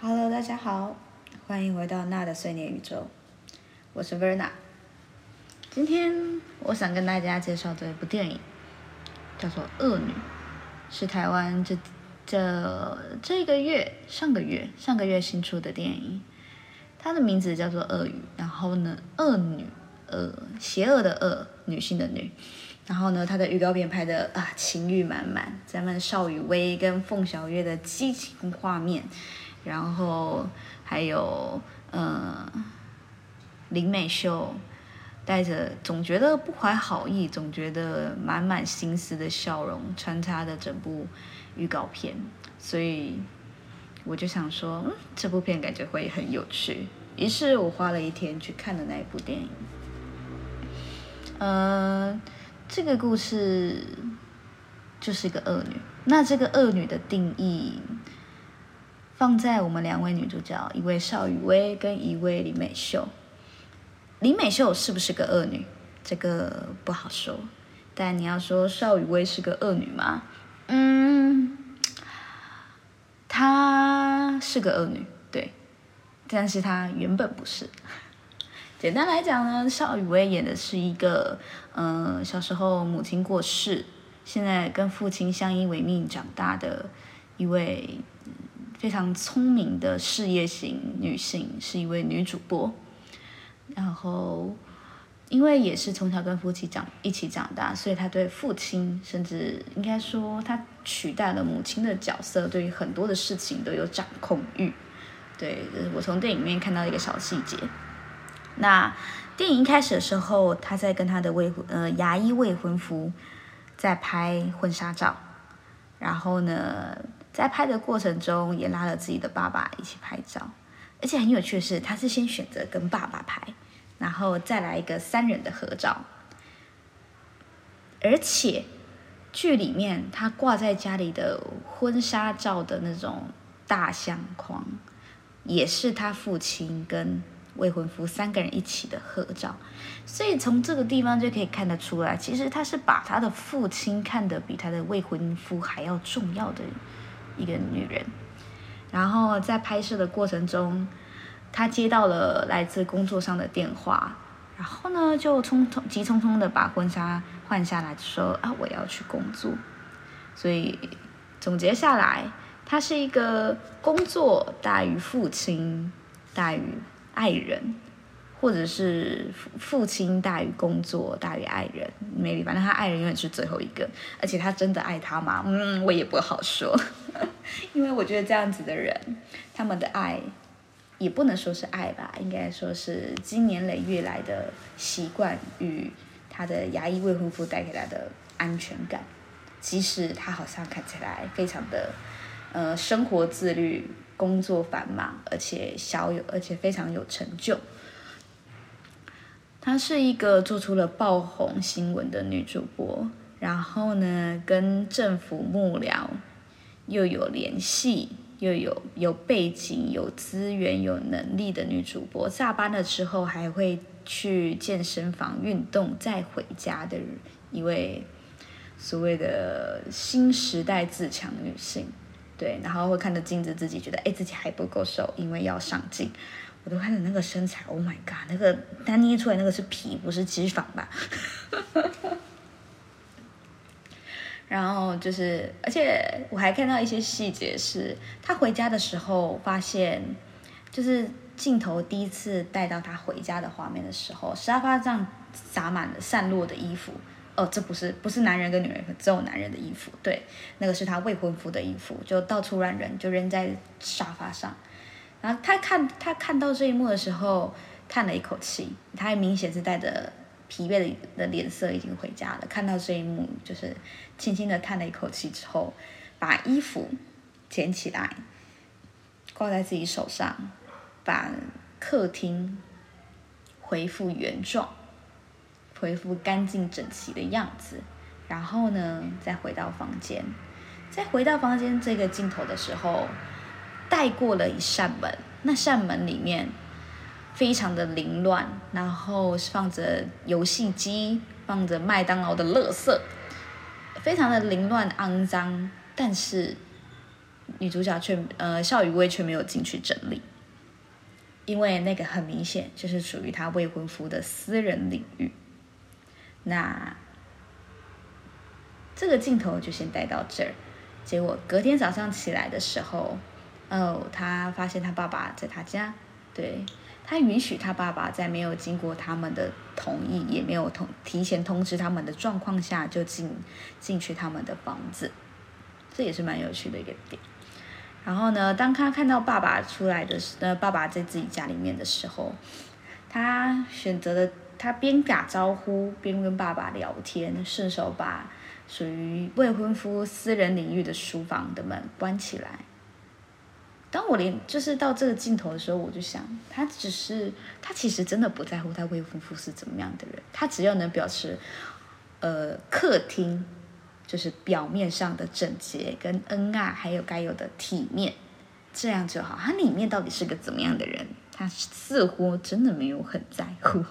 Hello，大家好，欢迎回到娜的碎念宇宙，我是 Verna。今天我想跟大家介绍的一部电影，叫做《恶女》，是台湾这这这个月上个月上个月新出的电影，它的名字叫做《恶语》，然后呢，恶女，呃，邪恶的恶，女性的女。然后呢，它的预告片拍的啊，情欲满满，咱们邵雨薇跟凤小岳的激情画面，然后还有呃林美秀带着总觉得不怀好意，总觉得满满心思的笑容穿插的整部预告片，所以我就想说，嗯，这部片感觉会很有趣，于是我花了一天去看的那一部电影，嗯。这个故事就是一个恶女。那这个恶女的定义，放在我们两位女主角，一位邵雨薇跟一位李美秀。李美秀是不是个恶女？这个不好说。但你要说邵雨薇是个恶女吗？嗯，她是个恶女，对。但是她原本不是。简单来讲呢，邵雨薇演的是一个，嗯，小时候母亲过世，现在跟父亲相依为命长大的一位非常聪明的事业型女性，是一位女主播。然后，因为也是从小跟父亲长一起长大，所以她对父亲，甚至应该说她取代了母亲的角色，对于很多的事情都有掌控欲。对，我从电影里面看到一个小细节。那电影一开始的时候，他在跟他的未婚呃牙医未婚夫在拍婚纱照，然后呢，在拍的过程中也拉了自己的爸爸一起拍照，而且很有趣的是，他是先选择跟爸爸拍，然后再来一个三人的合照，而且剧里面他挂在家里的婚纱照的那种大相框，也是他父亲跟。未婚夫三个人一起的合照，所以从这个地方就可以看得出来，其实他是把他的父亲看得比他的未婚夫还要重要的人。一个女人。然后在拍摄的过程中，她接到了来自工作上的电话，然后呢就匆匆急匆匆的把婚纱换下来，说啊我要去工作。所以总结下来，他是一个工作大于父亲大于。爱人，或者是父亲大于工作大于爱人，maybe 反正他爱人永远是最后一个，而且他真的爱他吗？嗯，我也不好说，因为我觉得这样子的人，他们的爱也不能说是爱吧，应该说是经年累月来的习惯与他的牙医未婚夫带给他的安全感，即使他好像看起来非常的呃生活自律。工作繁忙，而且小有，而且非常有成就。她是一个做出了爆红新闻的女主播，然后呢，跟政府幕僚又有联系，又有有背景、有资源、有能力的女主播。下班了之后还会去健身房运动，再回家的一位所谓的新时代自强女性。对，然后会看着镜子，自己觉得哎，自己还不够瘦，因为要上镜。我都看着那个身材，Oh my god，那个他捏出来那个是皮，不是脂肪吧？然后就是，而且我还看到一些细节，是他回家的时候发现，就是镜头第一次带到他回家的画面的时候，沙发上洒满了散落的衣服。哦，这不是不是男人跟女人，只有男人的衣服。对，那个是他未婚夫的衣服，就到处乱扔，就扔在沙发上。然后他看他看到这一幕的时候，叹了一口气。他还明显是带着疲惫的的脸色，已经回家了。看到这一幕，就是轻轻的叹了一口气之后，把衣服捡起来，挂在自己手上，把客厅恢复原状。恢复干净整齐的样子，然后呢，再回到房间，再回到房间这个镜头的时候，带过了一扇门，那扇门里面非常的凌乱，然后放着游戏机，放着麦当劳的垃圾，非常的凌乱肮脏，但是女主角却呃邵雨薇却没有进去整理，因为那个很明显就是属于她未婚夫的私人领域。那这个镜头就先带到这儿。结果隔天早上起来的时候，哦，他发现他爸爸在他家，对他允许他爸爸在没有经过他们的同意，也没有通提前通知他们的状况下就进进去他们的房子，这也是蛮有趣的一个点。然后呢，当他看到爸爸出来的时，呃，爸爸在自己家里面的时候，他选择了他边打招呼边跟爸爸聊天，顺手把。属于未婚夫私人领域的书房的门关起来。当我连就是到这个镜头的时候，我就想，他只是他其实真的不在乎他未婚夫是怎么样的人，他只要能表示，呃，客厅就是表面上的整洁跟恩爱，还有该有的体面，这样就好。他里面到底是个怎么样的人，他似乎真的没有很在乎，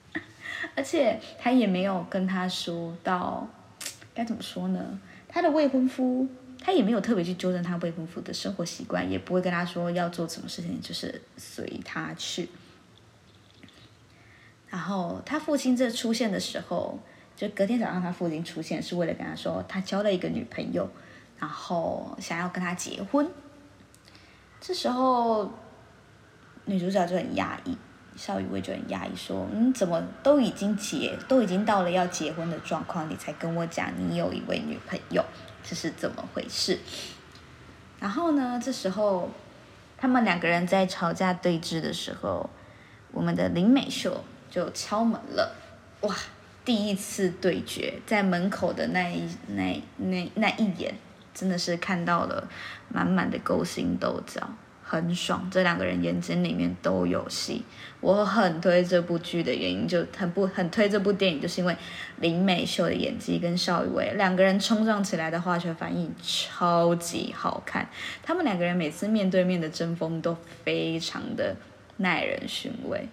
而且他也没有跟他说到。该怎么说呢？他的未婚夫，他也没有特别去纠正他未婚夫的生活习惯，也不会跟他说要做什么事情，就是随他去。然后他父亲这出现的时候，就隔天早上他父亲出现是为了跟他说他交了一个女朋友，然后想要跟他结婚。这时候女主角就很压抑。邵雨薇就很压抑，说：“嗯，怎么都已经结，都已经到了要结婚的状况，你才跟我讲你有一位女朋友，这是怎么回事？”然后呢，这时候他们两个人在吵架对峙的时候，我们的林美秀就敲门了。哇，第一次对决，在门口的那一那那那一眼，真的是看到了满满的勾心斗角。很爽，这两个人眼睛里面都有戏。我很推这部剧的原因，就很不很推这部电影，就是因为林美秀的演技跟邵雨薇两个人冲撞起来的化学反应超级好看。他们两个人每次面对面的争锋都非常的耐人寻味。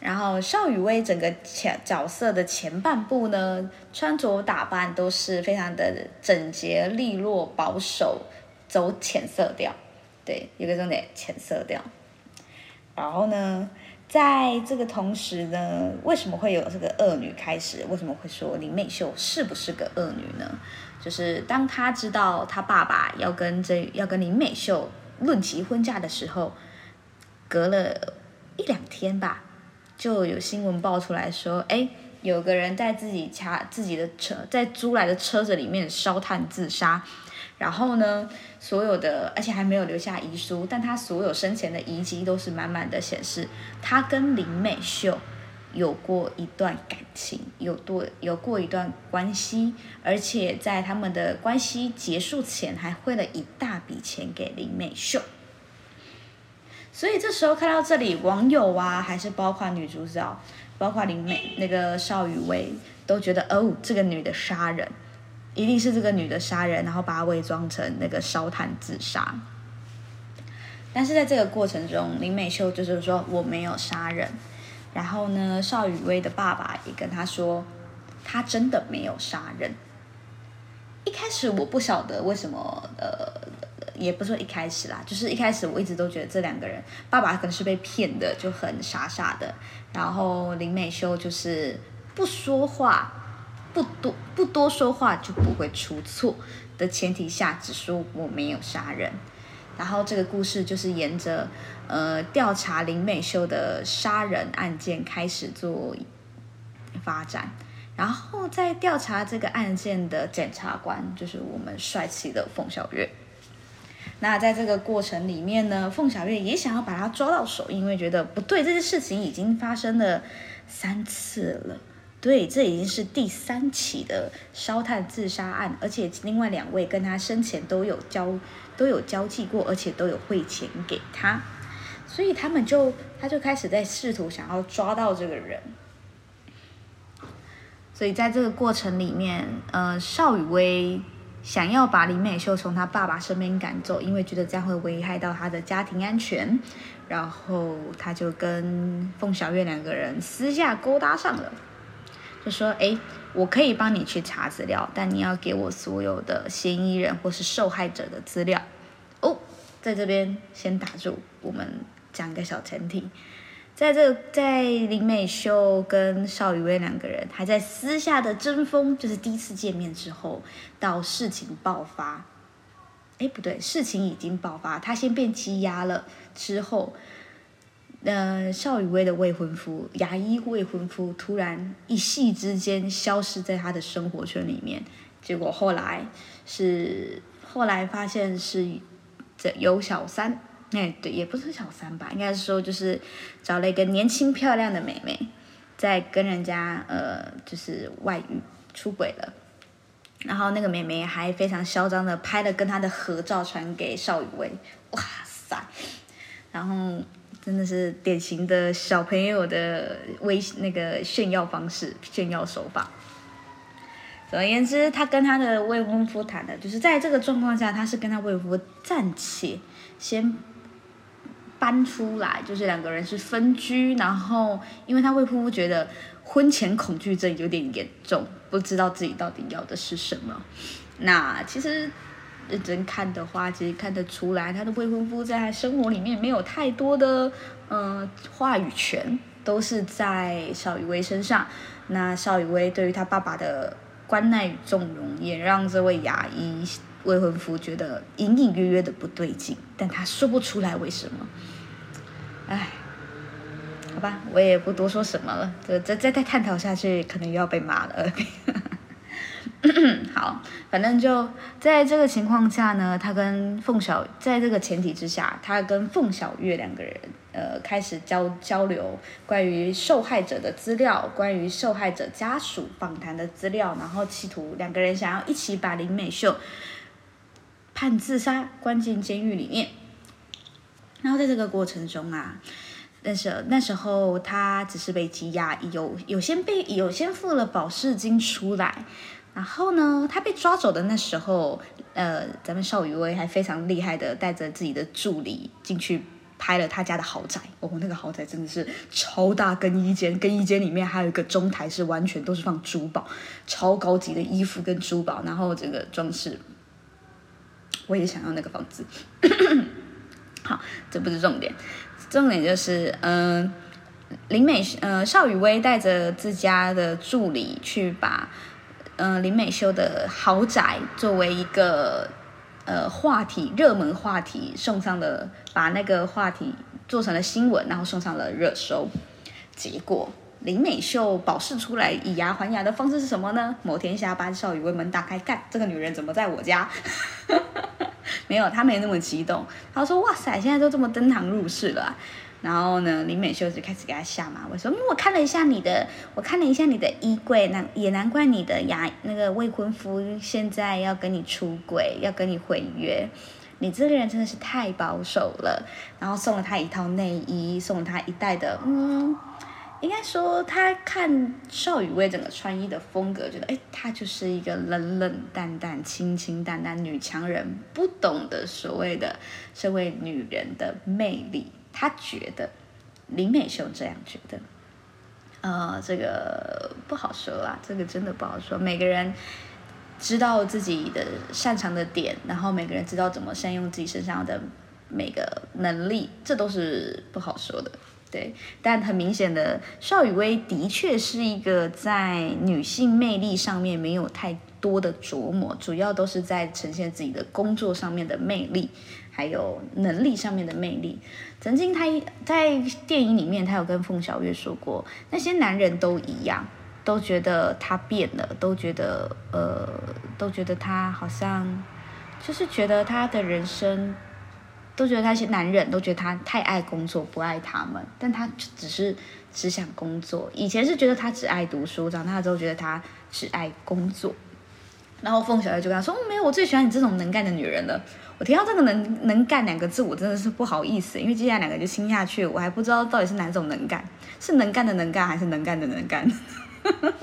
然后邵雨薇整个前角色的前半部呢，穿着打扮都是非常的整洁利落、保守。走浅色调，对，有个重点，浅色调。然后呢，在这个同时呢，为什么会有这个恶女开始？为什么会说林美秀是不是个恶女呢？就是当他知道他爸爸要跟这要跟林美秀论及婚嫁的时候，隔了一两天吧，就有新闻爆出来说，哎，有个人在自己家自己的车，在租来的车子里面烧炭自杀。然后呢，所有的，而且还没有留下遗书，但他所有生前的遗迹都是满满的显示，他跟林美秀有过一段感情，有多有过一段关系，而且在他们的关系结束前，还汇了一大笔钱给林美秀。所以这时候看到这里，网友啊，还是包括女主角，包括林美那个邵雨薇，都觉得哦，这个女的杀人。一定是这个女的杀人，然后把她伪装成那个烧炭自杀。但是在这个过程中，林美秀就是说我没有杀人。然后呢，邵雨薇的爸爸也跟他说，他真的没有杀人。一开始我不晓得为什么，呃，也不说一开始啦，就是一开始我一直都觉得这两个人，爸爸可能是被骗的，就很傻傻的。然后林美秀就是不说话。不多不多说话就不会出错的前提下，只说我没有杀人。然后这个故事就是沿着呃调查林美秀的杀人案件开始做发展。然后在调查这个案件的检察官就是我们帅气的凤小岳。那在这个过程里面呢，凤小岳也想要把他抓到手，因为觉得不对，这件事情已经发生了三次了。对，这已经是第三起的烧炭自杀案，而且另外两位跟他生前都有交都有交际过，而且都有汇钱给他，所以他们就他就开始在试图想要抓到这个人。所以在这个过程里面，呃，邵雨薇想要把林美秀从他爸爸身边赶走，因为觉得这样会危害到他的家庭安全，然后他就跟凤小月两个人私下勾搭上了。就说：“哎，我可以帮你去查资料，但你要给我所有的嫌疑人或是受害者的资料。”哦，在这边先打住，我们讲个小前提。在这，在林美秀跟邵雨薇两个人还在私下的争锋，就是第一次见面之后，到事情爆发，哎，不对，事情已经爆发，他先变积压了，之后，呃，邵雨薇的未婚夫，牙医未婚夫，突然一夕之间消失在他的生活圈里面，结果后来是后来发现是这有小三。哎，对，也不是小三吧，应该是说就是找了一个年轻漂亮的妹妹，在跟人家呃就是外遇出轨了，然后那个妹妹还非常嚣张的拍了跟他的合照传给邵雨薇，哇塞，然后真的是典型的小朋友的微那个炫耀方式、炫耀手法。总而言之，他跟他的未婚夫谈的，就是在这个状况下，他是跟他未婚夫暂且先。搬出来，就是两个人是分居，然后因为他未婚夫觉得婚前恐惧症有点严重，不知道自己到底要的是什么。那其实认真看的话，其实看得出来，他的未婚夫在他生活里面没有太多的嗯话语权，都是在邵雨薇身上。那邵雨薇对于他爸爸的关爱与纵容，也让这位牙医。未婚夫觉得隐隐约约的不对劲，但他说不出来为什么。唉，好吧，我也不多说什么了。这再再再探讨下去，可能又要被骂了。好，反正就在这个情况下呢，他跟凤小，在这个前提之下，他跟凤小月两个人，呃，开始交交流关于受害者的资料，关于受害者家属访谈的资料，然后企图两个人想要一起把林美秀。判自杀，关进监狱里面。然后在这个过程中啊，但是那时候他只是被羁押，有有先被有先付了保释金出来。然后呢，他被抓走的那时候，呃，咱们邵雨薇还非常厉害的带着自己的助理进去拍了他家的豪宅。哦，那个豪宅真的是超大更衣间，更衣间里面还有一个中台，是完全都是放珠宝，超高级的衣服跟珠宝，然后整个装饰。我也想要那个房子。好，这不是重点，重点就是，嗯，林美，呃，邵雨薇带着自家的助理去把，嗯，林美秀的豪宅作为一个，呃，话题热门话题送上了，把那个话题做成了新闻，然后送上了热搜。结果林美秀保释出来，以牙还牙的方式是什么呢？某天下班，邵雨薇门打开，干，这个女人怎么在我家？没有，她没那么激动。她说：“哇塞，现在都这么登堂入室了。”然后呢，林美秀就开始给他下马威，说：“我看了一下你的，我看了一下你的衣柜，难也难怪你的牙那个未婚夫现在要跟你出轨，要跟你毁约。你这个人真的是太保守了。”然后送了他一套内衣，送了他一袋的嗯。应该说，他看邵雨薇整个穿衣的风格，觉得哎，她就是一个冷冷淡淡、清清淡淡女强人，不懂得所谓的身为女人的魅力。他觉得林美秀这样觉得，呃，这个不好说啦，这个真的不好说。每个人知道自己的擅长的点，然后每个人知道怎么善用自己身上的每个能力，这都是不好说的。对，但很明显的，邵雨薇的确是一个在女性魅力上面没有太多的琢磨，主要都是在呈现自己的工作上面的魅力，还有能力上面的魅力。曾经他在电影里面，他有跟凤小岳说过，那些男人都一样，都觉得他变了，都觉得呃，都觉得他好像，就是觉得他的人生。都觉得那些男人都觉得他太爱工作，不爱他们，但他只是只想工作。以前是觉得他只爱读书，长大之后觉得他只爱工作。然后凤小月就跟他说：“没有，我最喜欢你这种能干的女人了。”我听到这个“能能干”两个字，我真的是不好意思，因为接下来两个就亲下去，我还不知道到底是哪种能干，是能干的能干，还是能干的能干，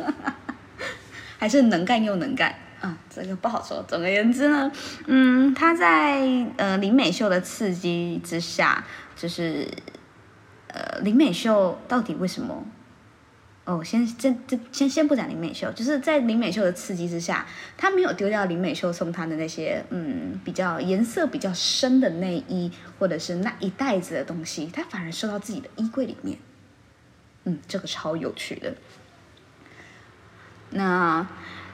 还是能干又能干。啊，这个不好说。总而言之呢，嗯，他在呃林美秀的刺激之下，就是呃林美秀到底为什么哦，先这这先先不讲林美秀，就是在林美秀的刺激之下，他没有丢掉林美秀送他的那些嗯比较颜色比较深的内衣，或者是那一袋子的东西，他反而收到自己的衣柜里面。嗯，这个超有趣的。那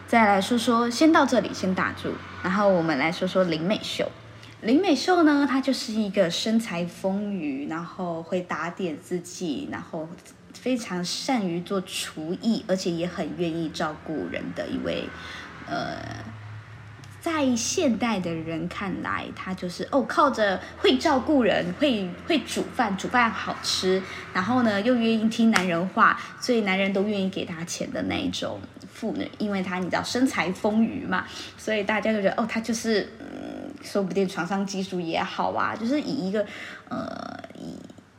再来说说，先到这里先打住，然后我们来说说林美秀。林美秀呢，她就是一个身材丰腴，然后会打点自己，然后。非常善于做厨艺，而且也很愿意照顾人的一位，呃，在现代的人看来，他就是哦，靠着会照顾人，会会煮饭，煮饭好吃，然后呢又愿意听男人话，所以男人都愿意给他钱的那一种妇女，因为她你知道身材丰腴嘛，所以大家就觉得哦，她就是嗯，说不定床上技术也好啊，就是以一个呃。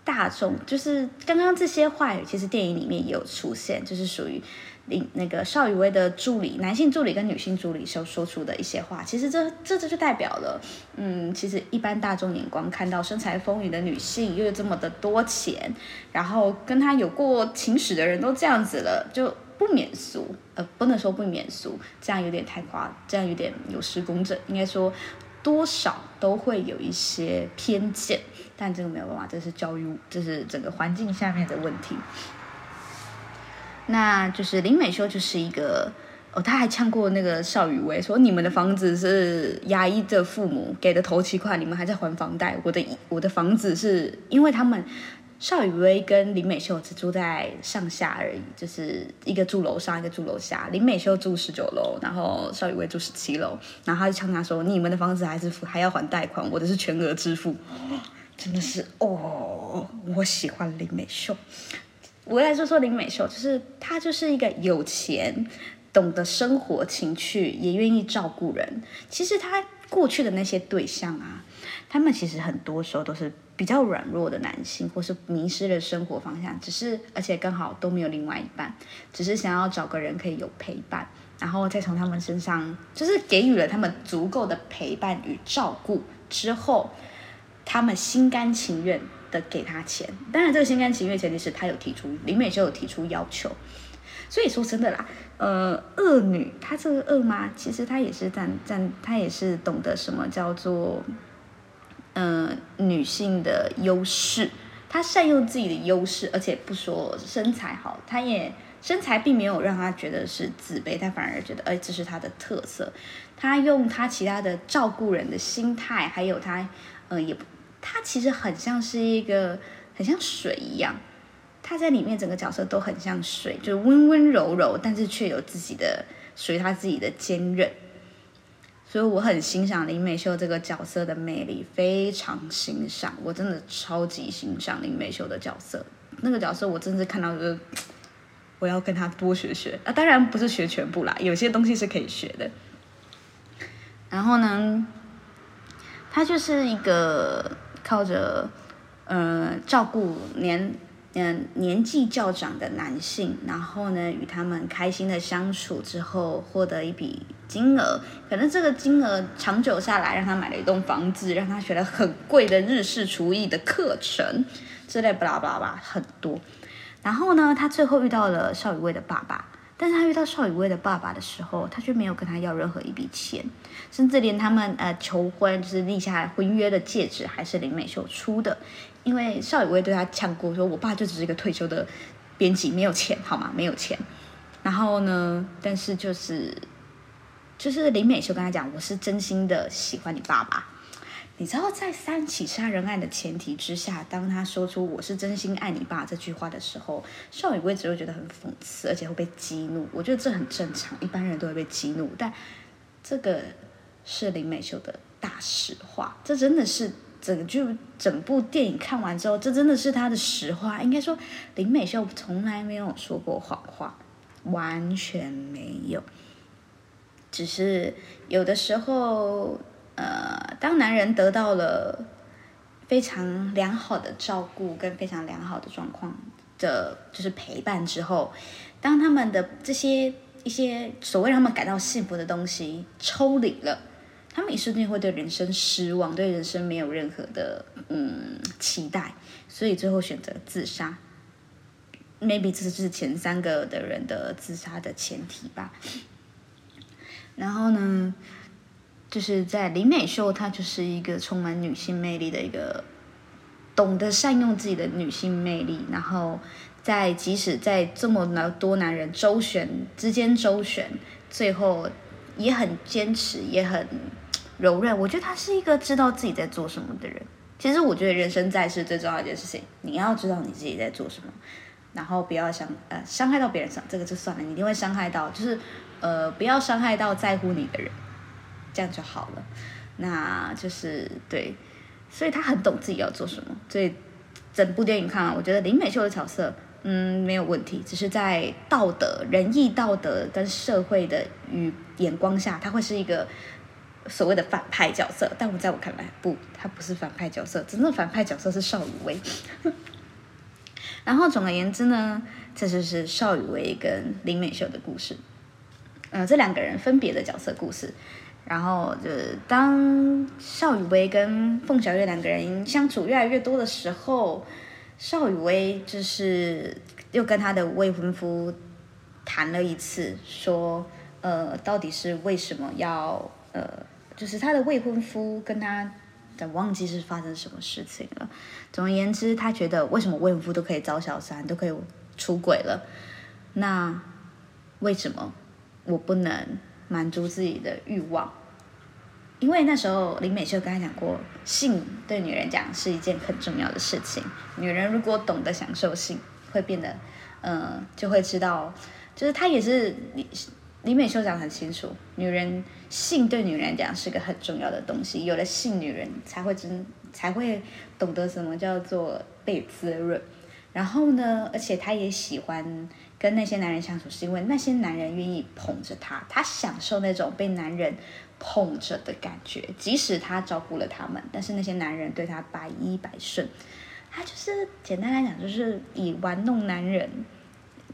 大众就是刚刚这些话语，其实电影里面也有出现，就是属于林那个邵雨薇的助理，男性助理跟女性助理所说出的一些话。其实这这这就代表了，嗯，其实一般大众眼光看到身材丰腴的女性又有这么的多钱，然后跟她有过情史的人都这样子了，就不免俗。呃，不能说不免俗，这样有点太夸，这样有点有失公正。应该说多少都会有一些偏见。但这个没有办法，这是教育，这是整个环境下面的问题。那就是林美秀就是一个哦，他还呛过那个邵雨薇，说你们的房子是牙医的父母给的头期款，你们还在还房贷。我的我的房子是因为他们邵雨薇跟林美秀只住在上下而已，就是一个住楼上，一个住楼下。林美秀住十九楼，然后邵雨薇住十七楼，然后他就呛他说：“你们的房子还是还要还贷款，我的是全额支付。”真的是哦，我喜欢林美秀。我来说说林美秀，就是她就是一个有钱、懂得生活情趣，也愿意照顾人。其实她过去的那些对象啊，他们其实很多时候都是比较软弱的男性，或是迷失了生活方向，只是而且刚好都没有另外一半，只是想要找个人可以有陪伴，然后再从他们身上就是给予了他们足够的陪伴与照顾之后。他们心甘情愿的给他钱，当然这个心甘情愿前提是他有提出林美秀有提出要求，所以说真的啦，呃，恶女她这个恶妈其实她也是占占，她也是懂得什么叫做，嗯，女性的优势，她善用自己的优势，而且不说身材好，她也身材并没有让她觉得是自卑，她反而觉得哎这是她的特色，她用她其他的照顾人的心态，还有她呃也。她其实很像是一个，很像水一样，他在里面整个角色都很像水，就温温柔柔，但是却有自己的属于他自己的坚韧。所以我很欣赏林美秀这个角色的魅力，非常欣赏，我真的超级欣赏林美秀的角色。那个角色我真是看到就是，我要跟他多学学啊！当然不是学全部啦，有些东西是可以学的。然后呢，他就是一个。靠着，呃，照顾年，嗯，年纪较长的男性，然后呢，与他们开心的相处之后，获得一笔金额，可能这个金额长久下来，让他买了一栋房子，让他学了很贵的日式厨艺的课程，之类巴拉巴拉巴很多。然后呢，他最后遇到了邵雨薇的爸爸。但是他遇到邵雨薇的爸爸的时候，他却没有跟他要任何一笔钱，甚至连他们呃求婚就是立下婚约的戒指还是林美秀出的，因为邵雨薇对他呛过，说我爸就只是一个退休的编辑，没有钱好吗？没有钱。然后呢，但是就是就是林美秀跟他讲，我是真心的喜欢你爸爸。你知道，在三起杀人案的前提之下，当他说出“我是真心爱你爸”这句话的时候，邵雨薇只会觉得很讽刺，而且会被激怒。我觉得这很正常，一般人都会被激怒。但这个是林美秀的大实话，这真的是整剧整部电影看完之后，这真的是她的实话。应该说，林美秀从来没有说过谎话，完全没有。只是有的时候。呃，当男人得到了非常良好的照顾跟非常良好的状况的，就是陪伴之后，当他们的这些一些所谓让他们感到幸福的东西抽离了，他们一瞬间会对人生失望，对人生没有任何的嗯期待，所以最后选择自杀。maybe 这是前三个的人的自杀的前提吧。然后呢，就是在林美秀，她就是一个充满女性魅力的一个，懂得善用自己的女性魅力，然后在即使在这么多男人周旋之间周旋，最后也很坚持，也很柔韧。我觉得她是一个知道自己在做什么的人。其实我觉得人生在世最重要一件事情，你要知道你自己在做什么，然后不要想呃伤害到别人上，这个就算了，你一定会伤害到，就是。呃，不要伤害到在乎你的人，这样就好了。那就是对，所以他很懂自己要做什么。所以整部电影看完，我觉得林美秀的角色，嗯，没有问题，只是在道德、仁义、道德跟社会的与眼光下，他会是一个所谓的反派角色。但我在我看来，不，他不是反派角色，真正反派角色是邵雨薇。然后总而言之呢，这就是邵雨薇跟林美秀的故事。嗯，这两个人分别的角色故事，然后就是当邵雨薇跟凤小岳两个人相处越来越多的时候，邵雨薇就是又跟他的未婚夫谈了一次，说呃，到底是为什么要呃，就是他的未婚夫跟他，但忘记是发生什么事情了。总而言之，他觉得为什么未婚夫都可以找小三，都可以出轨了，那为什么？我不能满足自己的欲望，因为那时候林美秀跟他讲过，性对女人讲是一件很重要的事情。女人如果懂得享受性，会变得，嗯，就会知道，就是她也是李林美秀讲很清楚，女人性对女人讲是个很重要的东西，有了性，女人才会真才会懂得什么叫做被滋润。然后呢，而且她也喜欢。跟那些男人相处，是因为那些男人愿意捧着她，她享受那种被男人捧着的感觉。即使她照顾了他们，但是那些男人对她百依百顺。她就是简单来讲，就是以玩弄男人、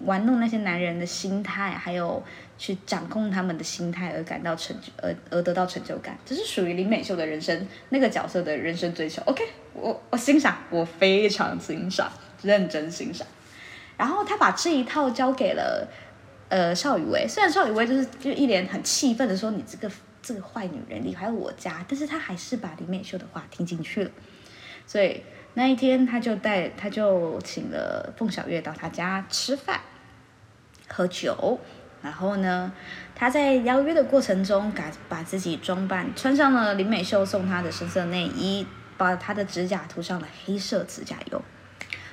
玩弄那些男人的心态，还有去掌控他们的心态而感到成就，而而得到成就感。这是属于林美秀的人生那个角色的人生追求。OK，我我欣赏，我非常欣赏，认真欣赏。然后他把这一套交给了，呃，邵雨薇。虽然邵雨薇就是就一脸很气愤的说：“你这个这个坏女人离开我家。”但是他还是把林美秀的话听进去了。所以那一天，他就带他就请了凤小岳到他家吃饭、喝酒。然后呢，他在邀约的过程中，把把自己装扮穿上了林美秀送他的深色内衣，把他的指甲涂上了黑色指甲油。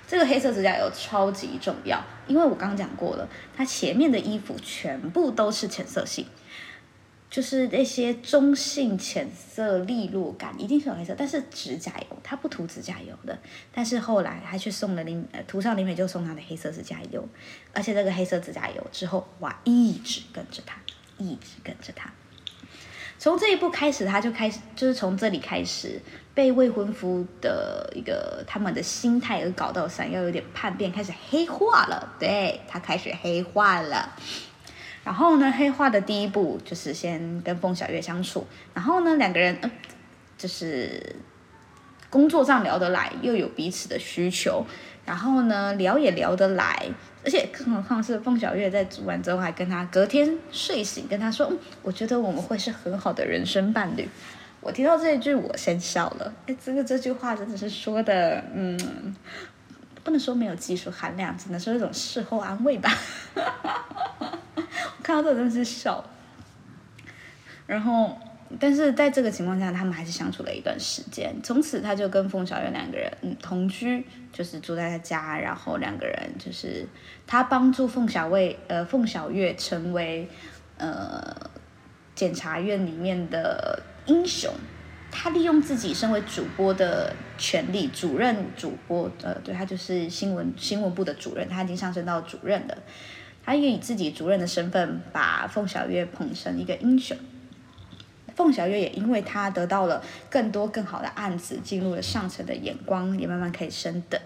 这个黑色指甲油超级重要，因为我刚刚讲过了，它前面的衣服全部都是浅色系，就是那些中性浅色利落感一定是有黑色，但是指甲油它不涂指甲油的，但是后来他去送了林呃涂上林美就送他的黑色指甲油，而且这个黑色指甲油之后哇一直跟着他，一直跟着他。从这一步开始，他就开始，就是从这里开始被未婚夫的一个他们的心态而搞到想要有点叛变，开始黑化了。对他开始黑化了。然后呢，黑化的第一步就是先跟凤小月相处，然后呢，两个人呃，就是工作上聊得来，又有彼此的需求，然后呢，聊也聊得来。而且更何况是凤小岳在煮完之后，还跟他隔天睡醒跟他说：“，我觉得我们会是很好的人生伴侣。”我听到这一句，我先笑了。哎，这个这句话真的是说的，嗯，不能说没有技术含量，只能说一种事后安慰吧。我看到这真的是笑。然后。但是在这个情况下，他们还是相处了一段时间。从此，他就跟凤小月两个人嗯同居，就是住在他家。然后两个人就是他帮助凤小卫呃凤小月成为呃检察院里面的英雄。他利用自己身为主播的权利，主任主播呃对他就是新闻新闻部的主任，他已经上升到主任了。他也以自己主任的身份，把凤小月捧成一个英雄。凤小月也因为他得到了更多更好的案子，进入了上层的眼光，也慢慢可以升等。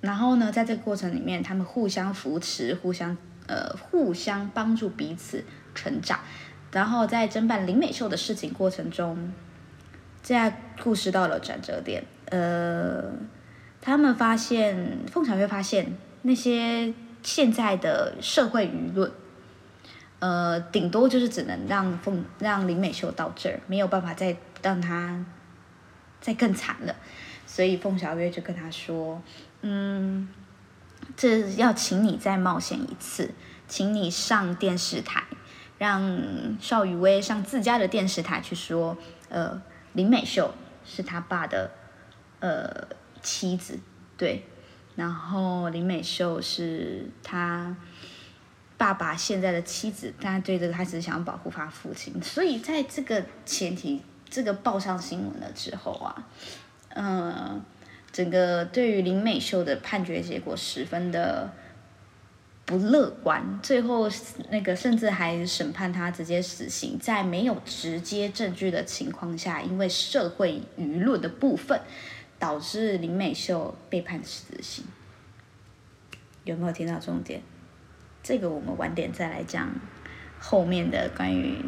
然后呢，在这个过程里面，他们互相扶持，互相呃互相帮助彼此成长。然后在侦办林美秀的事情过程中，这样故事到了转折点。呃，他们发现凤小月发现那些现在的社会舆论，呃，顶多就是只能让凤让林美秀到这儿，没有办法再让她再更惨了。所以凤小岳就跟他说：“嗯，这要请你再冒险一次，请你上电视台，让邵雨薇上自家的电视台去说，呃，林美秀是他爸的呃妻子，对，然后林美秀是他爸爸现在的妻子，但对这个他只是想保护他父亲，所以在这个前提，这个报上新闻了之后啊。”嗯，整个对于林美秀的判决结果十分的不乐观，最后那个甚至还审判他直接死刑，在没有直接证据的情况下，因为社会舆论的部分，导致林美秀被判死刑。有没有听到重点？这个我们晚点再来讲后面的关于。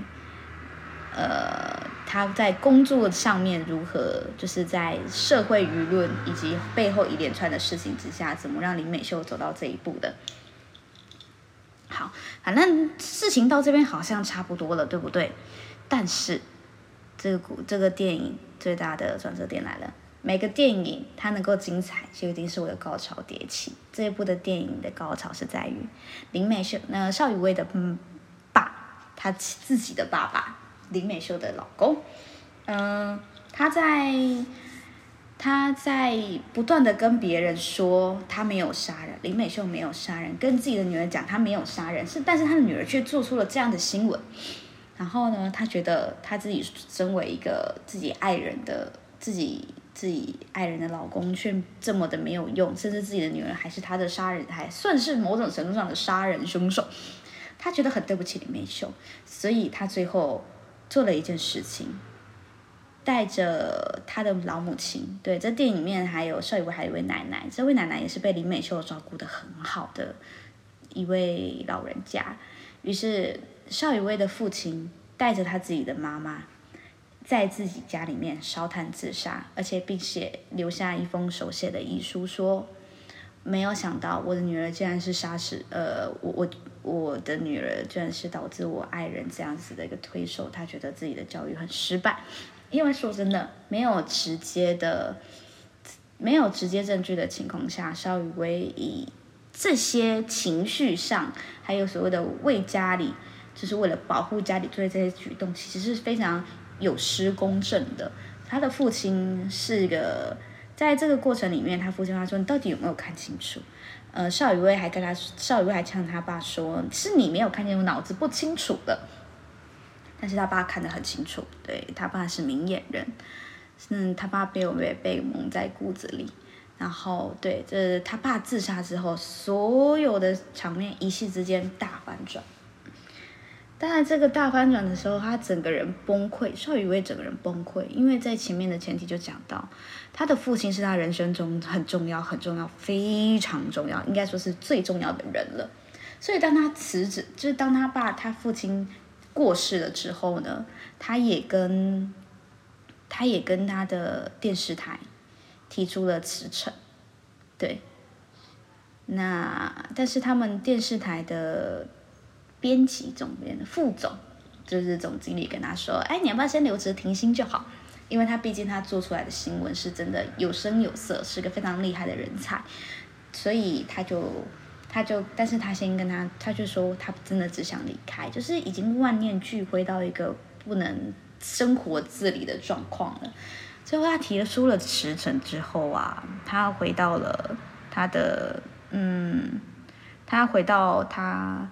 呃，他在工作上面如何，就是在社会舆论以及背后一连串的事情之下，怎么让林美秀走到这一步的？好，反正事情到这边好像差不多了，对不对？但是这个这个电影最大的转折点来了，每个电影它能够精彩，就一定是为了高潮迭起。这一部的电影的高潮是在于林美秀，那邵雨薇的嗯爸，他自己的爸爸。林美秀的老公，嗯，他在他在不断的跟别人说他没有杀人，林美秀没有杀人，跟自己的女儿讲他没有杀人，是但是他的女儿却做出了这样的新闻，然后呢，他觉得他自己身为一个自己爱人的自己自己爱人的老公却这么的没有用，甚至自己的女儿还是他的杀人，还算是某种程度上的杀人凶手，他觉得很对不起林美秀，所以他最后。做了一件事情，带着他的老母亲。对，在电影里面还有邵雨薇，还有一位奶奶。这位奶奶也是被林美秀照顾的很好的一位老人家。于是邵雨薇的父亲带着他自己的妈妈，在自己家里面烧炭自杀，而且并且留下一封手写的遗书，说没有想到我的女儿竟然是杀死呃我我。我的女儿居然是导致我爱人这样子的一个推手，他觉得自己的教育很失败，因为说真的，没有直接的、没有直接证据的情况下，邵雨薇以这些情绪上，还有所谓的为家里，就是为了保护家里做的这些举动，其实是非常有失公正的。他的父亲是个，在这个过程里面，他父亲他说：“你到底有没有看清楚？”呃，邵雨薇还跟他，邵雨薇还呛他爸说：“是你没有看见，我脑子不清楚的。”但是他爸看得很清楚，对他爸是明眼人，嗯，他爸被我们被蒙在骨子里。然后，对，这他爸自杀之后，所有的场面一夕之间大反转。当然，这个大翻转的时候，他整个人崩溃，邵雨薇整个人崩溃，因为在前面的前提就讲到，他的父亲是他人生中很重要、很重要、非常重要，应该说是最重要的人了。所以当他辞职，就是当他爸他父亲过世了之后呢，他也跟他也跟他的电视台提出了辞呈，对。那但是他们电视台的。编辑总编的副总，就是总经理跟他说：“哎，你要不要先留职停薪就好？因为他毕竟他做出来的新闻是真的有声有色，是个非常厉害的人才，所以他就他就，但是他先跟他，他就说他真的只想离开，就是已经万念俱灰到一个不能生活自理的状况了。最后他提出了辞呈之后啊，他回到了他的嗯，他回到他。”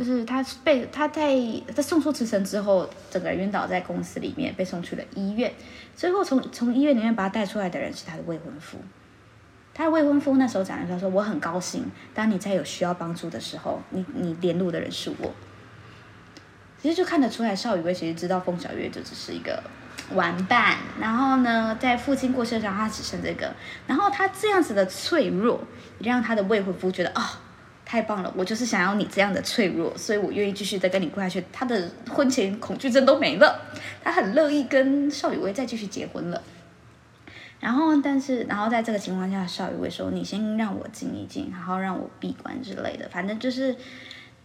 就是他被他在他送出辞呈之后，整个人晕倒在公司里面，被送去了医院。最后从从医院里面把他带出来的人是他的未婚夫。他的未婚夫那时候讲的他说：“我很高兴，当你在有需要帮助的时候，你你联络的人是我。”其实就看得出来，邵雨薇其实知道凤小月就只是一个玩伴。然后呢，在父亲过世的时候，他只剩这个。然后他这样子的脆弱，让他的未婚夫觉得啊。太棒了，我就是想要你这样的脆弱，所以我愿意继续再跟你过下去。他的婚前恐惧症都没了，他很乐意跟邵雨薇再继续结婚了。然后，但是，然后在这个情况下，邵雨薇说：“你先让我静一静，好好让我闭关之类的。”反正就是，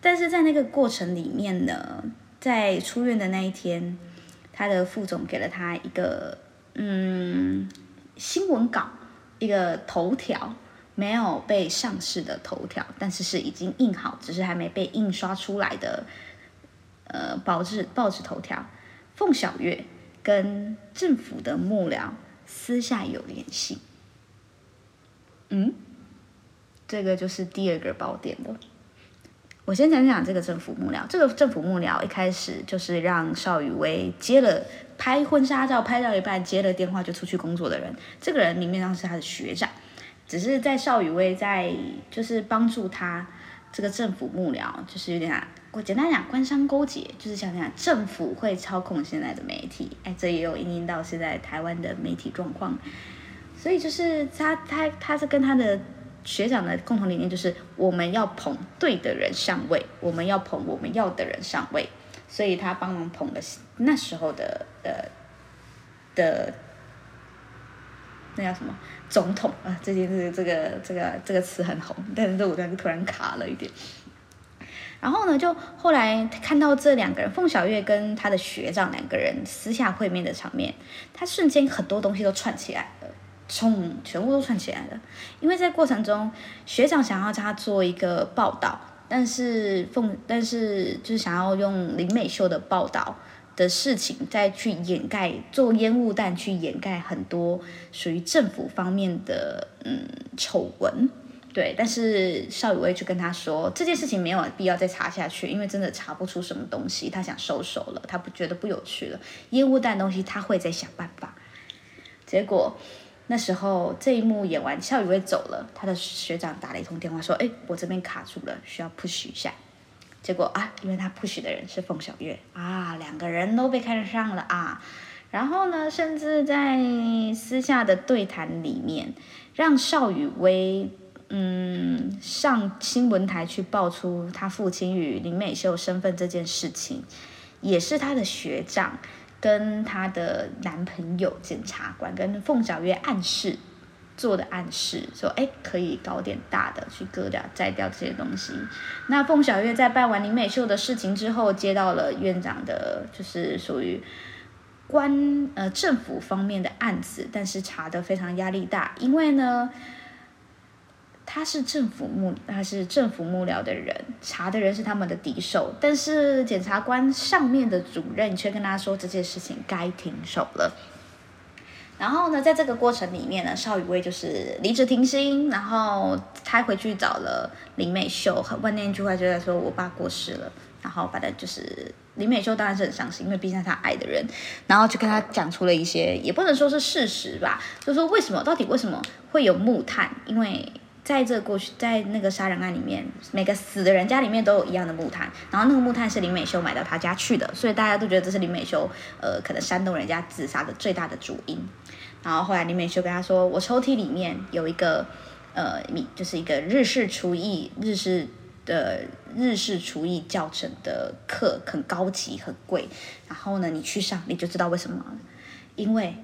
但是在那个过程里面呢，在出院的那一天，他的副总给了他一个嗯新闻稿，一个头条，没有被上市的头条，但是是已经印好，只是还没被印刷出来的呃报纸报纸头条。凤小月跟政府的幕僚。私下有联系，嗯，这个就是第二个爆点了。我先讲讲这个政府幕僚。这个政府幕僚一开始就是让邵雨薇接了拍婚纱照，拍到一半接了电话就出去工作的人。这个人里面当是他的学长，只是在邵雨薇在就是帮助他这个政府幕僚，就是有点。我简单讲，官商勾结就是想想政府会操控现在的媒体，哎，这也有影响到现在台湾的媒体状况。所以就是他他他是跟他的学长的共同理念，就是我们要捧对的人上位，我们要捧我们要的人上位。所以他帮忙捧了那时候的呃的那叫什么总统啊？这件事这个这个这个词很红，但是这我突然突然卡了一点。然后呢，就后来看到这两个人，凤小月跟他的学长两个人私下会面的场面，他瞬间很多东西都串起来了，冲，全部都串起来了。因为在过程中，学长想要他做一个报道，但是凤，但是就是想要用林美秀的报道的事情，再去掩盖，做烟雾弹去掩盖很多属于政府方面的嗯丑闻。对，但是邵雨薇就跟他说这件事情没有必要再查下去，因为真的查不出什么东西，他想收手了，他不觉得不有趣了。烟雾弹东西他会再想办法。结果那时候这一幕演完，邵雨薇走了，他的学长打了一通电话说：“哎，我这边卡住了，需要 push 一下。”结果啊，因为他 push 的人是凤小月啊，两个人都被看上了啊。然后呢，甚至在私下的对谈里面，让邵雨薇。嗯，上新闻台去爆出他父亲与林美秀身份这件事情，也是他的学长跟他的男朋友检察官跟凤小月暗示做的暗示，说哎可以搞点大的去割掉摘掉这些东西。那凤小月在办完林美秀的事情之后，接到了院长的，就是属于官呃政府方面的案子，但是查的非常压力大，因为呢。他是政府幕，他是政府幕僚的人，查的人是他们的敌手，但是检察官上面的主任却跟他说这件事情该停手了。然后呢，在这个过程里面呢，邵雨薇就是离职停薪，然后他回去找了林美秀，很万念俱灰，就在说我爸过世了，然后反正就是林美秀当然是很伤心，因为毕竟他爱的人，然后就跟他讲出了一些，也不能说是事实吧，就说为什么到底为什么会有木炭，因为。在这过去，在那个杀人案里面，每个死的人家里面都有一样的木炭，然后那个木炭是林美秀买到他家去的，所以大家都觉得这是林美秀，呃，可能煽动人家自杀的最大的主因。然后后来林美秀跟他说：“我抽屉里面有一个，呃，米，就是一个日式厨艺，日式的日式厨艺教程的课，很高级，很贵。然后呢，你去上你就知道为什么，因为。”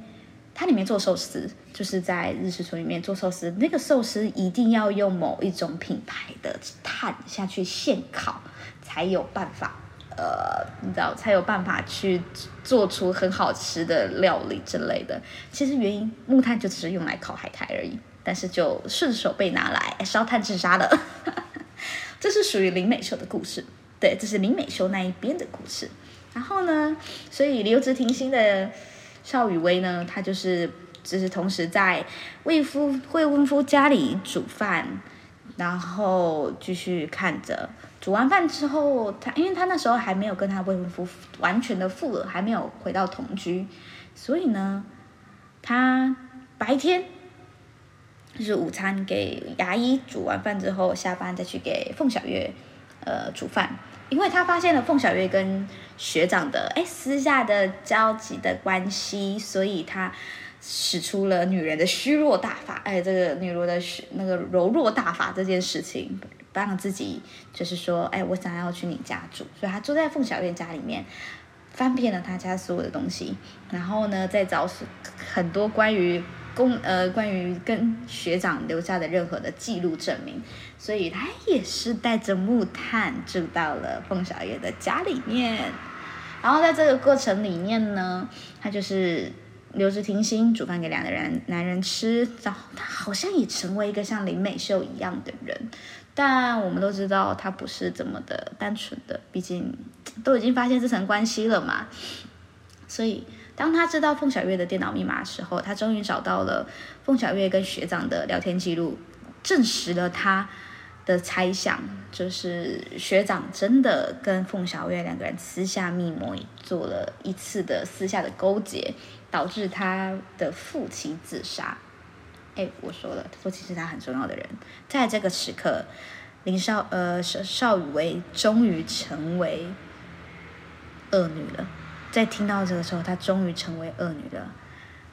它里面做寿司，就是在日式厨里面做寿司，那个寿司一定要用某一种品牌的炭下去现烤，才有办法，呃，你知道，才有办法去做出很好吃的料理之类的。其实原因木炭就只是用来烤海苔而已，但是就顺手被拿来烧炭自杀了。这是属于林美秀的故事，对，这是林美秀那一边的故事。然后呢，所以留职停薪的。邵雨薇呢，她就是，就是同时在未夫未婚夫家里煮饭，然后继续看着。煮完饭之后，他因为他那时候还没有跟他未婚夫完全的复合，还没有回到同居，所以呢，他白天就是午餐给牙医煮完饭之后，下班再去给凤小月呃煮饭。因为他发现了凤小月跟学长的哎私下的交集的关系，所以他使出了女人的虚弱大法，哎，这个女人的虚那个柔弱大法这件事情，让自己就是说，哎，我想要去你家住，所以他住在凤小月家里面，翻遍了他家所有的东西，然后呢，再找很多关于公呃关于跟学长留下的任何的记录证明，所以他也是带着木炭住到了凤小岳的家里面。然后在这个过程里面呢，他就是留着停薪煮饭给两个人男人吃，然后他好像也成为一个像林美秀一样的人。但我们都知道他不是这么的单纯的，毕竟 都已经发现这层关系了嘛。所以当他知道凤小月的电脑密码的时候，他终于找到了凤小月跟学长的聊天记录，证实了他的猜想，就是学长真的跟凤小月两个人私下密谋，做了一次的私下的勾结，导致他的父亲自杀。哎，我说了，父亲是他很重要的人。在这个时刻，林少呃邵邵雨薇终于成为恶女了。在听到这个时候，她终于成为恶女了。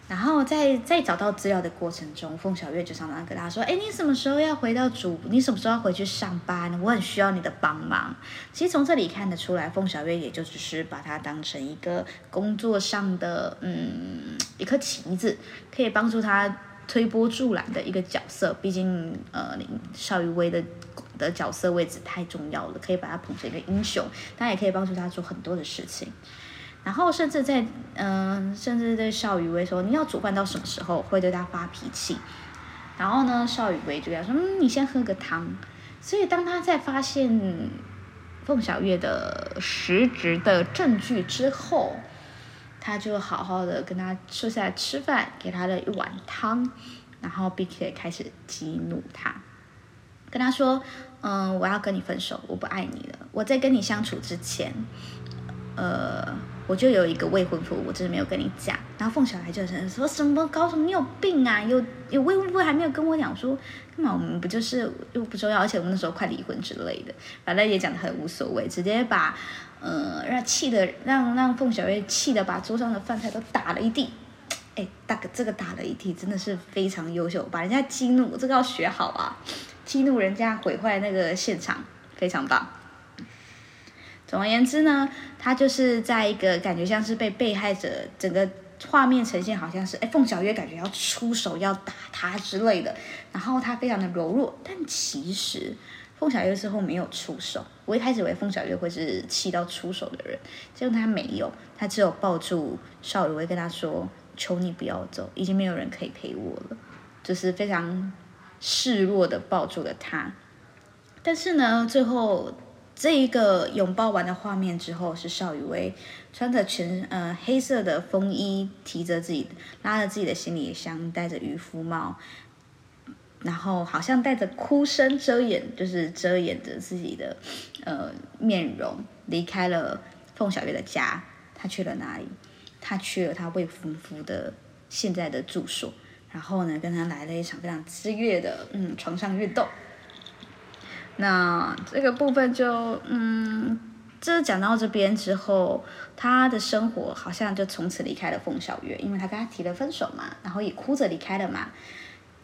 然后在在找到资料的过程中，凤小月就常常跟他说：“哎，你什么时候要回到主？你什么时候要回去上班？我很需要你的帮忙。”其实从这里看得出来，凤小月也就只是把他当成一个工作上的嗯一颗棋子，可以帮助他。推波助澜的一个角色，毕竟呃，邵雨薇的的角色位置太重要了，可以把他捧成一个英雄，他也可以帮助他做很多的事情。然后甚至在嗯，甚至对邵雨薇说：“你要煮饭到什么时候？”会对他发脾气。然后呢，邵雨薇就要说：“嗯，你先喝个汤。”所以当他在发现凤小月的实质的证据之后。他就好好的跟他坐下来吃饭，给他了一碗汤，然后并且开始激怒他，跟他说：“嗯，我要跟你分手，我不爱你了。我在跟你相处之前，呃。”我就有一个未婚夫，我只是没有跟你讲。然后凤小孩就是说什么搞什么，你有病啊？有有未婚夫还没有跟我讲说，干嘛我们不就是又不重要？而且我们那时候快离婚之类的，反正也讲的很无所谓，直接把呃让气的让让凤小月气的把桌上的饭菜都打了一地。哎，大哥，这个打了一地真的是非常优秀，把人家激怒，这个要学好啊！激怒人家，毁坏那个现场，非常棒。总而言之呢，他就是在一个感觉像是被被害者，整个画面呈现好像是，哎，凤小月感觉要出手要打他之类的，然后他非常的柔弱，但其实凤小月之后没有出手。我一开始以为凤小月会是气到出手的人，结果他没有，他只有抱住邵雨薇跟他说：“求你不要走，已经没有人可以陪我了。”就是非常示弱的抱住了他。但是呢，最后。这一个拥抱完的画面之后，是邵雨薇穿着全呃黑色的风衣，提着自己拉着自己的行李箱，戴着渔夫帽，然后好像带着哭声遮掩，就是遮掩着自己的呃面容，离开了凤小月的家。他去了哪里？他去了他未婚夫的现在的住所，然后呢，跟他来了一场非常激烈的嗯床上运动。那这个部分就嗯，这讲到这边之后，他的生活好像就从此离开了凤小月，因为他跟他提了分手嘛，然后也哭着离开了嘛。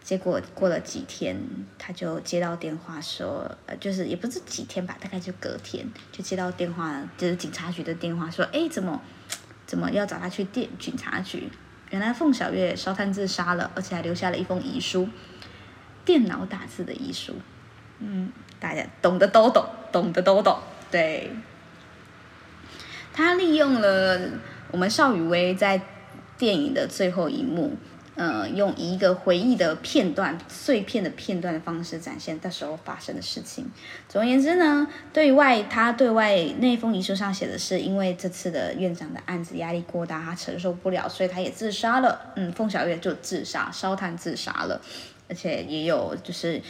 结果过了几天，他就接到电话说，呃，就是也不是几天吧，大概就隔天就接到电话，就是警察局的电话说，哎，怎么怎么要找他去电警察局？原来凤小月烧炭自杀了，而且还留下了一封遗书，电脑打字的遗书，嗯。大家懂的都懂，懂的都懂。对，他利用了我们邵雨薇在电影的最后一幕，呃，用一个回忆的片段、碎片的片段的方式展现那时候发生的事情。总而言之呢，对外他对外那封遗书上写的是，因为这次的院长的案子压力过大，他承受不了，所以他也自杀了。嗯，凤小月就自杀，烧炭自杀了。而且也有就是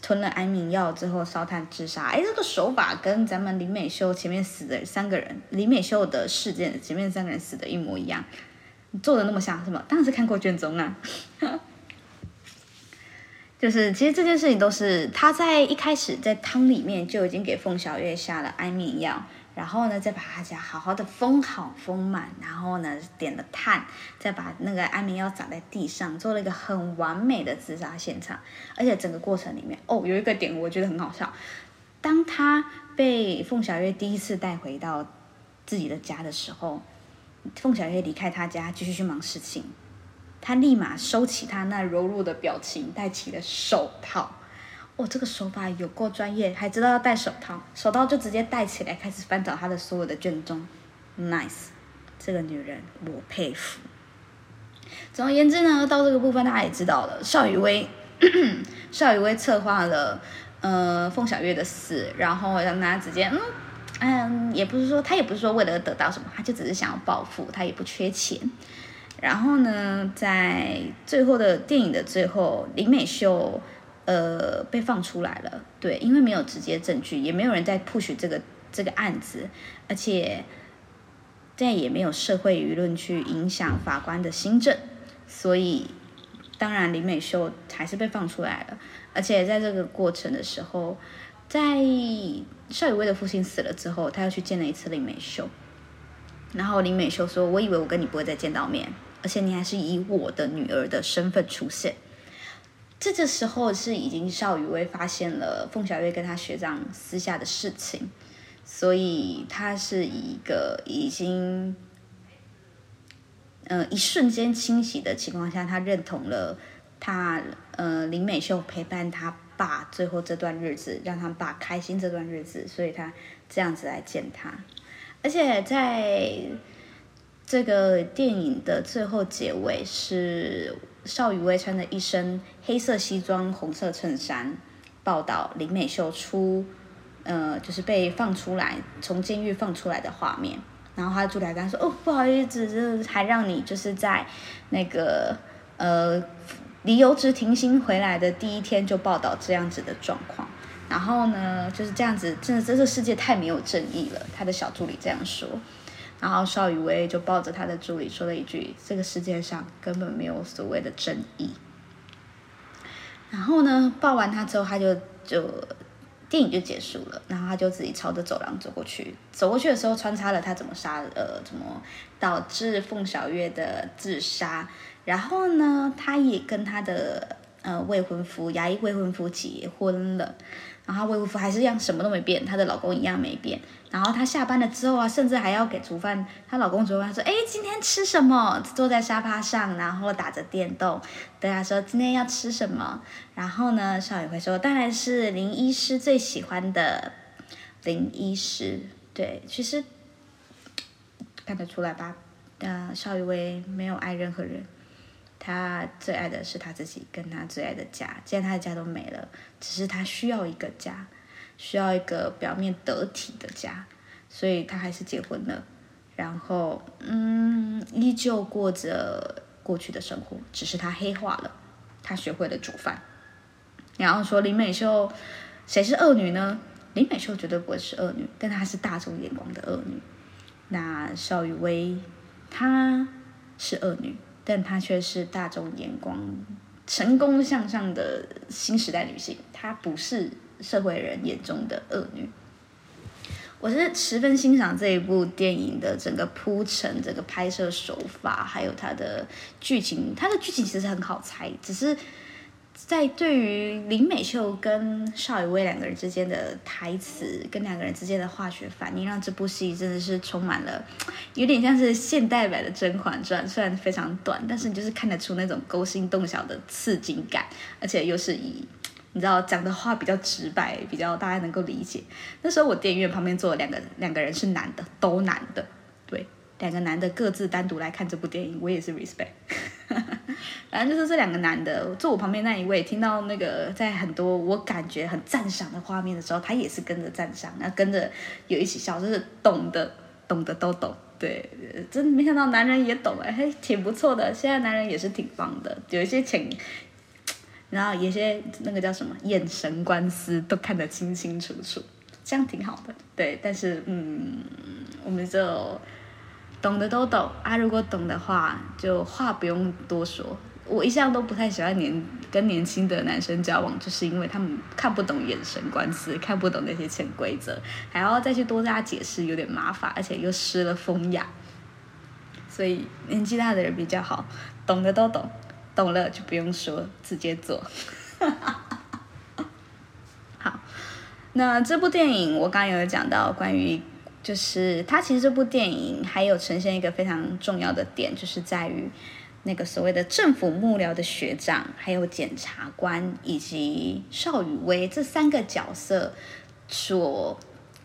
吞了安眠药之后烧炭自杀，哎，这个手法跟咱们林美秀前面死的三个人，林美秀的事件前面三个人死的一模一样，做的那么像，是吗？当然是看过卷宗啊。就是其实这件事情都是他在一开始在汤里面就已经给凤小月下了安眠药。然后呢，再把他家好好的封好封满，然后呢，点了炭，再把那个安眠药撒在地上，做了一个很完美的自杀现场。而且整个过程里面，哦，有一个点我觉得很好笑。当他被凤小月第一次带回到自己的家的时候，凤小月离开他家继续去忙事情，他立马收起他那柔弱的表情，戴起了手套。哦，这个手法有够专业，还知道要戴手套，手套就直接戴起来，开始翻找他的所有的卷宗。Nice，这个女人我佩服。总而言之呢，到这个部分大家也知道了，邵雨薇，邵雨薇策划了呃凤小月的死，然后让他直接嗯嗯，也不是说他也不是说为了得到什么，他就只是想要报复，他也不缺钱。然后呢，在最后的电影的最后，林美秀呃被放出来了，对，因为没有直接证据，也没有人在 push 这个这个案子，而且再也没有社会舆论去影响法官的新政，所以当然林美秀还是被放出来了，而且在这个过程的时候，在邵雨薇的父亲死了之后，他又去见了一次林美秀，然后林美秀说：“我以为我跟你不会再见到面。”而且你还是以我的女儿的身份出现，这个时候是已经邵雨薇发现了凤小岳跟他学长私下的事情，所以他是一个已经，呃，一瞬间清洗的情况下，他认同了他呃林美秀陪伴他爸最后这段日子，让他爸开心这段日子，所以他这样子来见他，而且在。这个电影的最后结尾是邵雨薇穿着一身黑色西装、红色衬衫，报道林美秀出，呃，就是被放出来，从监狱放出来的画面。然后他助理还跟他说：“哦，不好意思，这还让你就是在那个呃离油职停薪回来的第一天就报道这样子的状况。然后呢，就是这样子，真的这个世界太没有正义了。”他的小助理这样说。然后邵雨薇就抱着他的助理说了一句：“这个世界上根本没有所谓的正义。”然后呢，抱完他之后，他就就电影就结束了。然后他就自己朝着走廊走过去，走过去的时候穿插了他怎么杀呃怎么导致凤小月的自杀。然后呢，他也跟他的呃未婚夫牙医未婚夫结婚了。然后未婚夫还是一样什么都没变，她的老公一样没变。然后她下班了之后啊，甚至还要给煮饭。她老公煮饭说：“哎，今天吃什么？”坐在沙发上，然后打着电动，对她说：“今天要吃什么？”然后呢，邵雨会说：“当然是林医师最喜欢的林医师。”对，其实看得出来吧？呃，邵雨薇没有爱任何人。他最爱的是他自己，跟他最爱的家。既然他的家都没了，只是他需要一个家，需要一个表面得体的家，所以他还是结婚了。然后，嗯，依旧过着过去的生活，只是他黑化了，他学会了煮饭。然后说林美秀，谁是恶女呢？林美秀绝对不会是恶女，但她是大众眼光的恶女。那邵雨薇，她是恶女。但她却是大众眼光成功向上的新时代女性，她不是社会人眼中的恶女。我是十分欣赏这一部电影的整个铺陈、整个拍摄手法，还有它的剧情。它的剧情其实很好猜，只是。在对于林美秀跟邵雨薇两个人之间的台词，跟两个人之间的化学反应，让这部戏真的是充满了，有点像是现代版的《甄嬛传》，虽然非常短，但是你就是看得出那种勾心斗角的刺激感，而且又是以你知道讲的话比较直白，比较大家能够理解。那时候我电影院旁边坐了两个两个人是男的，都男的，两个男的各自单独来看这部电影，我也是 respect。反正就是这两个男的坐我旁边那一位，听到那个在很多我感觉很赞赏的画面的时候，他也是跟着赞赏，然后跟着有一起笑，就是懂的，懂的都懂。对，真没想到男人也懂哎，还挺不错的。现在男人也是挺棒的，有一些潜，然后有些那个叫什么眼神官司都看得清清楚楚，这样挺好的。对，但是嗯，我们就。懂的都懂啊，如果懂的话，就话不用多说。我一向都不太喜欢年跟年轻的男生交往，就是因为他们看不懂眼神官司，看不懂那些潜规则，还要再去多加解释，有点麻烦，而且又失了风雅。所以年纪大的人比较好，懂的都懂，懂了就不用说，直接做。好，那这部电影我刚刚有讲到关于。就是它其实这部电影还有呈现一个非常重要的点，就是在于，那个所谓的政府幕僚的学长，还有检察官以及邵雨薇这三个角色所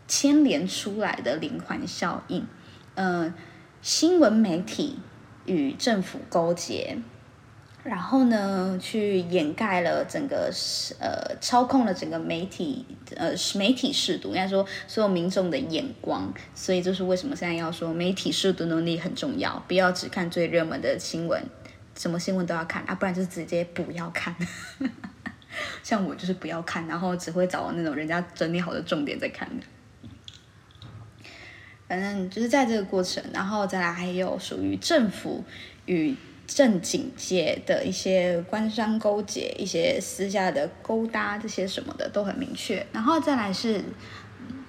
牵连出来的连环效应。呃，新闻媒体与政府勾结。然后呢，去掩盖了整个呃，操控了整个媒体呃媒体视读，应该说所有民众的眼光。所以就是为什么现在要说媒体视读能力很重要，不要只看最热门的新闻，什么新闻都要看啊，不然就直接不要看。像我就是不要看，然后只会找那种人家整理好的重点在看。反正就是在这个过程，然后再来还有属于政府与。正警界的一些官商勾结、一些私下的勾搭，这些什么的都很明确。然后再来是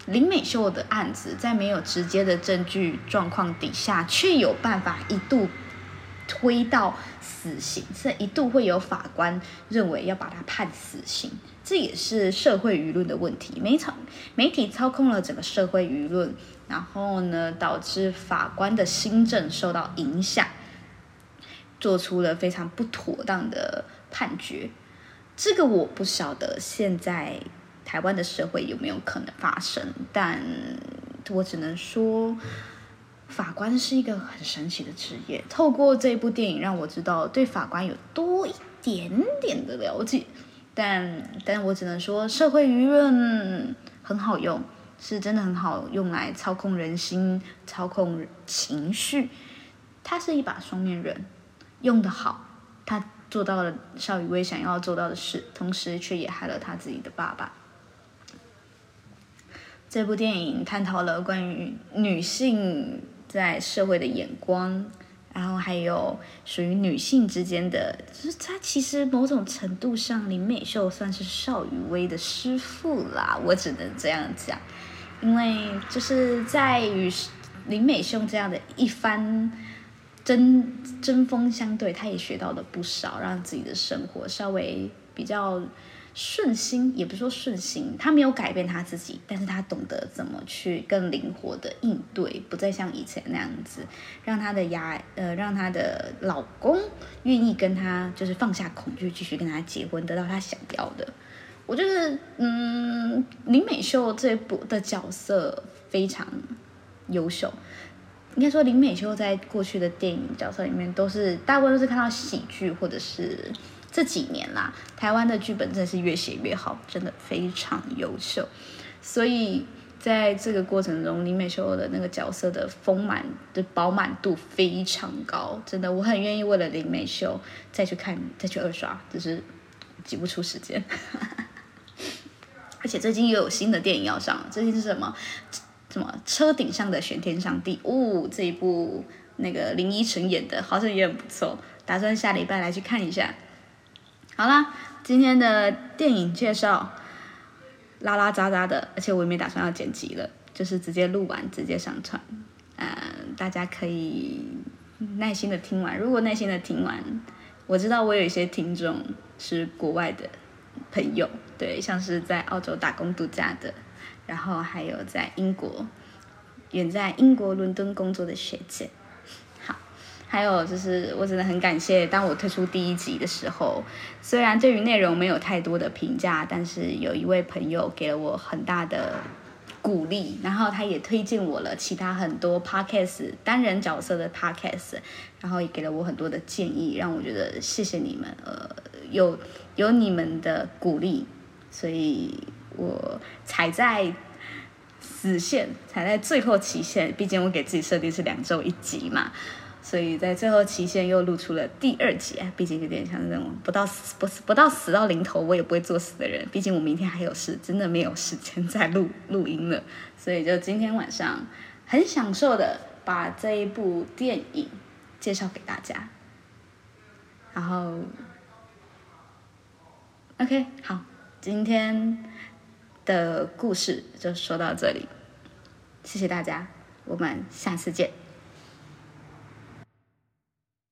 林美秀的案子，在没有直接的证据状况底下，却有办法一度推到死刑，这一度会有法官认为要把他判死刑。这也是社会舆论的问题，媒场媒体操控了整个社会舆论，然后呢，导致法官的新政受到影响。做出了非常不妥当的判决，这个我不晓得现在台湾的社会有没有可能发生，但我只能说，法官是一个很神奇的职业。透过这部电影，让我知道对法官有多一点点的了解，但但我只能说，社会舆论很好用，是真的很好用来操控人心、操控情绪，它是一把双面刃。用得好，他做到了邵雨薇想要做到的事，同时却也害了他自己的爸爸。这部电影探讨了关于女性在社会的眼光，然后还有属于女性之间的，就是她其实某种程度上，林美秀算是邵雨薇的师傅啦，我只能这样讲，因为就是在与林美秀这样的一番。针针锋相对，他也学到了不少，让自己的生活稍微比较顺心，也不是说顺心，他没有改变他自己，但是他懂得怎么去更灵活的应对，不再像以前那样子，让他的牙呃，让他的老公愿意跟他就是放下恐惧，继续跟他结婚，得到他想要的。我觉得，嗯，林美秀这部的角色非常优秀。应该说，林美秀在过去的电影角色里面，都是大部分都是看到喜剧，或者是这几年啦，台湾的剧本真的是越写越好，真的非常优秀。所以在这个过程中，林美秀的那个角色的丰满的饱满度非常高，真的，我很愿意为了林美秀再去看，再去二刷，只是挤不出时间。而且最近又有新的电影要上，最近是什么？什么车顶上的玄天上帝？哦，这一部那个林依晨演的，好像也很不错，打算下礼拜来去看一下。好啦，今天的电影介绍拉拉杂杂的，而且我也没打算要剪辑了，就是直接录完直接上传。嗯，大家可以耐心的听完。如果耐心的听完，我知道我有一些听众是国外的朋友，对，像是在澳洲打工度假的。然后还有在英国，远在英国伦敦工作的学姐，好，还有就是我真的很感谢，当我推出第一集的时候，虽然对于内容没有太多的评价，但是有一位朋友给了我很大的鼓励，然后他也推荐我了其他很多 podcast 单人角色的 podcast，然后也给了我很多的建议，让我觉得谢谢你们，呃，有有你们的鼓励，所以。我踩在死线，踩在最后期限。毕竟我给自己设定是两周一集嘛，所以在最后期限又录出了第二集。毕竟有点像那种不到死不不到死到临头，我也不会作死的人。毕竟我明天还有事，真的没有时间再录录音了。所以就今天晚上很享受的把这一部电影介绍给大家。然后，OK，好，今天。的故事就说到这里，谢谢大家，我们下次见。